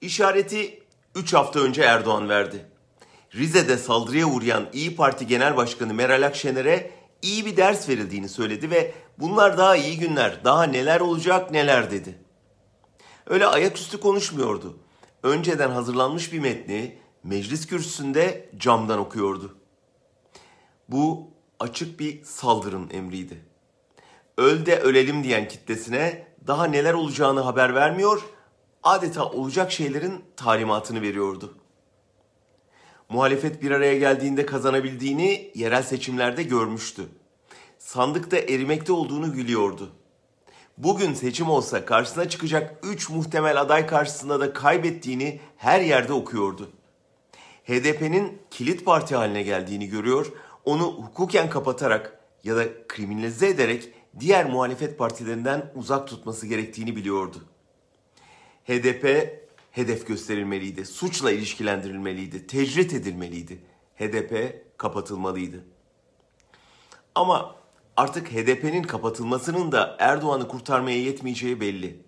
İşareti 3 hafta önce Erdoğan verdi. Rize'de saldırıya uğrayan İyi Parti Genel Başkanı Meral Akşener'e iyi bir ders verildiğini söyledi ve bunlar daha iyi günler, daha neler olacak neler dedi. Öyle ayaküstü konuşmuyordu. Önceden hazırlanmış bir metni meclis kürsüsünde camdan okuyordu. Bu açık bir saldırın emriydi. Öl de ölelim diyen kitlesine daha neler olacağını haber vermiyor, adeta olacak şeylerin talimatını veriyordu. Muhalefet bir araya geldiğinde kazanabildiğini yerel seçimlerde görmüştü. Sandıkta erimekte olduğunu biliyordu. Bugün seçim olsa karşısına çıkacak 3 muhtemel aday karşısında da kaybettiğini her yerde okuyordu. HDP'nin kilit parti haline geldiğini görüyor, onu hukuken kapatarak ya da kriminalize ederek diğer muhalefet partilerinden uzak tutması gerektiğini biliyordu. HDP hedef gösterilmeliydi, suçla ilişkilendirilmeliydi, tecrit edilmeliydi. HDP kapatılmalıydı. Ama artık HDP'nin kapatılmasının da Erdoğan'ı kurtarmaya yetmeyeceği belli.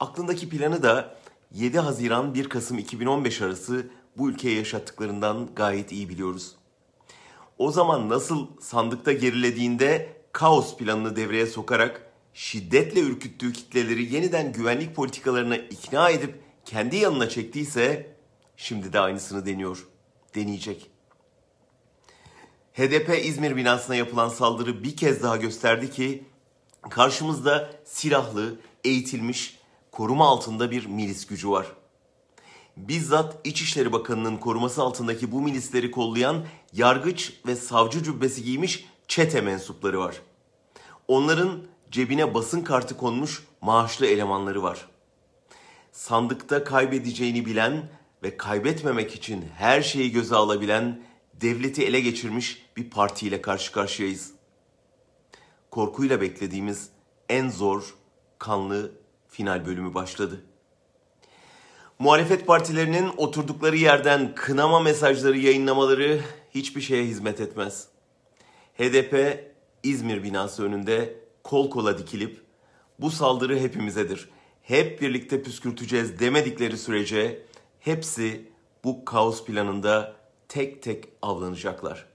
Aklındaki planı da 7 Haziran 1 Kasım 2015 arası bu ülkeye yaşattıklarından gayet iyi biliyoruz. O zaman nasıl sandıkta gerilediğinde kaos planını devreye sokarak şiddetle ürküttüğü kitleleri yeniden güvenlik politikalarına ikna edip kendi yanına çektiyse şimdi de aynısını deniyor, deneyecek. HDP İzmir binasına yapılan saldırı bir kez daha gösterdi ki karşımızda silahlı, eğitilmiş, koruma altında bir milis gücü var. Bizzat İçişleri Bakanı'nın koruması altındaki bu milisleri kollayan yargıç ve savcı cübbesi giymiş çete mensupları var. Onların cebine basın kartı konmuş maaşlı elemanları var. Sandıkta kaybedeceğini bilen ve kaybetmemek için her şeyi göze alabilen, devleti ele geçirmiş bir partiyle karşı karşıyayız. Korkuyla beklediğimiz en zor, kanlı final bölümü başladı. Muhalefet partilerinin oturdukları yerden kınama mesajları yayınlamaları hiçbir şeye hizmet etmez. HDP İzmir binası önünde kol kola dikilip bu saldırı hepimizedir. Hep birlikte püskürteceğiz demedikleri sürece hepsi bu kaos planında tek tek avlanacaklar.